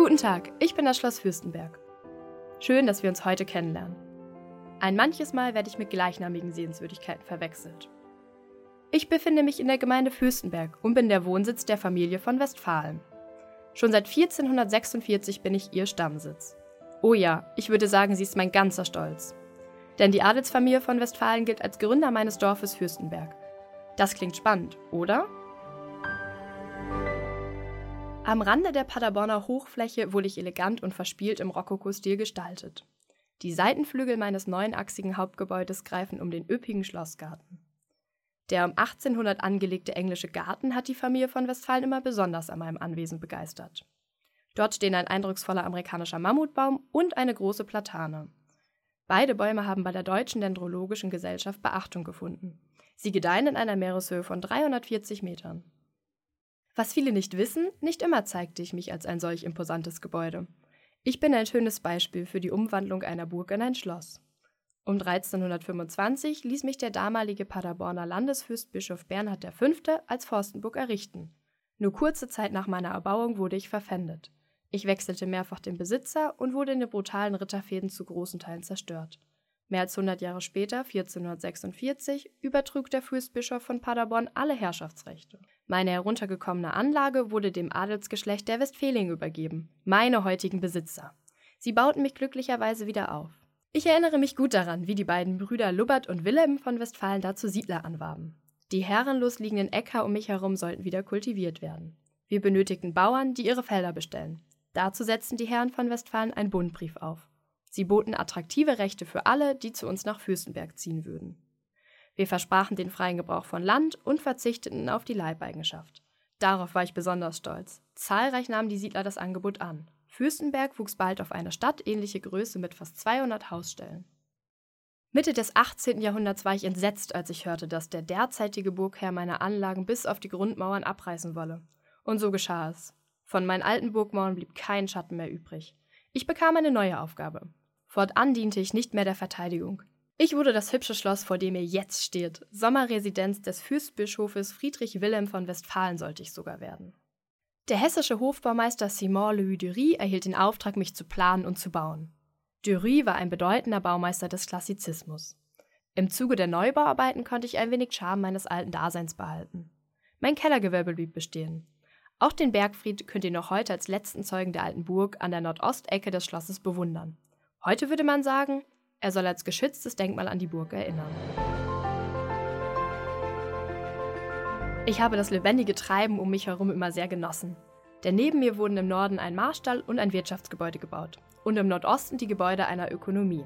Guten Tag, ich bin das Schloss Fürstenberg. Schön, dass wir uns heute kennenlernen. Ein manches Mal werde ich mit gleichnamigen Sehenswürdigkeiten verwechselt. Ich befinde mich in der Gemeinde Fürstenberg und bin der Wohnsitz der Familie von Westfalen. Schon seit 1446 bin ich ihr Stammsitz. Oh ja, ich würde sagen, sie ist mein ganzer Stolz. Denn die Adelsfamilie von Westfalen gilt als Gründer meines Dorfes Fürstenberg. Das klingt spannend, oder? Am Rande der Paderborner Hochfläche wurde ich elegant und verspielt im Rokoko-Stil gestaltet. Die Seitenflügel meines neunachsigen Hauptgebäudes greifen um den üppigen Schlossgarten. Der um 1800 angelegte englische Garten hat die Familie von Westfalen immer besonders an meinem Anwesen begeistert. Dort stehen ein eindrucksvoller amerikanischer Mammutbaum und eine große Platane. Beide Bäume haben bei der Deutschen Dendrologischen Gesellschaft Beachtung gefunden. Sie gedeihen in einer Meereshöhe von 340 Metern. Was viele nicht wissen, nicht immer zeigte ich mich als ein solch imposantes Gebäude. Ich bin ein schönes Beispiel für die Umwandlung einer Burg in ein Schloss. Um 1325 ließ mich der damalige Paderborner Landesfürstbischof Bernhard V. als Forstenburg errichten. Nur kurze Zeit nach meiner Erbauung wurde ich verpfändet. Ich wechselte mehrfach den Besitzer und wurde in den brutalen Ritterfäden zu großen Teilen zerstört. Mehr als 100 Jahre später, 1446, übertrug der Fürstbischof von Paderborn alle Herrschaftsrechte. Meine heruntergekommene Anlage wurde dem Adelsgeschlecht der Westfälingen übergeben, meine heutigen Besitzer. Sie bauten mich glücklicherweise wieder auf. Ich erinnere mich gut daran, wie die beiden Brüder Lubbert und Wilhelm von Westfalen dazu Siedler anwarben. Die herrenlos liegenden Äcker um mich herum sollten wieder kultiviert werden. Wir benötigten Bauern, die ihre Felder bestellen. Dazu setzten die Herren von Westfalen einen Bundbrief auf. Sie boten attraktive Rechte für alle, die zu uns nach Fürstenberg ziehen würden. Wir versprachen den freien Gebrauch von Land und verzichteten auf die Leibeigenschaft. Darauf war ich besonders stolz. Zahlreich nahmen die Siedler das Angebot an. Fürstenberg wuchs bald auf eine stadtähnliche Größe mit fast 200 Hausstellen. Mitte des 18. Jahrhunderts war ich entsetzt, als ich hörte, dass der derzeitige Burgherr meine Anlagen bis auf die Grundmauern abreißen wolle. Und so geschah es. Von meinen alten Burgmauern blieb kein Schatten mehr übrig. Ich bekam eine neue Aufgabe. Fortan diente ich nicht mehr der Verteidigung. Ich wurde das hübsche Schloss, vor dem ihr jetzt steht. Sommerresidenz des Fürstbischofes Friedrich Wilhelm von Westfalen sollte ich sogar werden. Der hessische Hofbaumeister Simon Louis Dury erhielt den Auftrag, mich zu planen und zu bauen. Dury war ein bedeutender Baumeister des Klassizismus. Im Zuge der Neubauarbeiten konnte ich ein wenig Charme meines alten Daseins behalten. Mein Kellergewölbe blieb bestehen. Auch den Bergfried könnt ihr noch heute als letzten Zeugen der alten Burg an der Nordostecke des Schlosses bewundern. Heute würde man sagen, er soll als geschütztes Denkmal an die Burg erinnern. Ich habe das lebendige Treiben um mich herum immer sehr genossen. Denn neben mir wurden im Norden ein Marstall und ein Wirtschaftsgebäude gebaut und im Nordosten die Gebäude einer Ökonomie.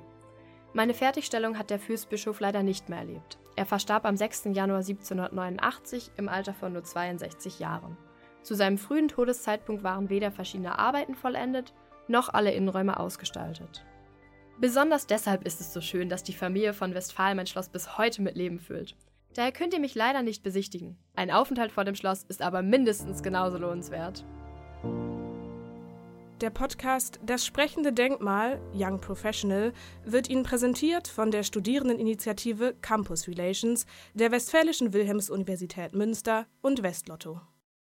Meine Fertigstellung hat der Fürstbischof leider nicht mehr erlebt. Er verstarb am 6. Januar 1789 im Alter von nur 62 Jahren. Zu seinem frühen Todeszeitpunkt waren weder verschiedene Arbeiten vollendet, noch alle Innenräume ausgestaltet. Besonders deshalb ist es so schön, dass die Familie von Westfalen mein Schloss bis heute mit Leben füllt. Daher könnt ihr mich leider nicht besichtigen. Ein Aufenthalt vor dem Schloss ist aber mindestens genauso lohnenswert. Der Podcast Das sprechende Denkmal Young Professional wird Ihnen präsentiert von der Studierendeninitiative Campus Relations der Westfälischen Wilhelms-Universität Münster und Westlotto.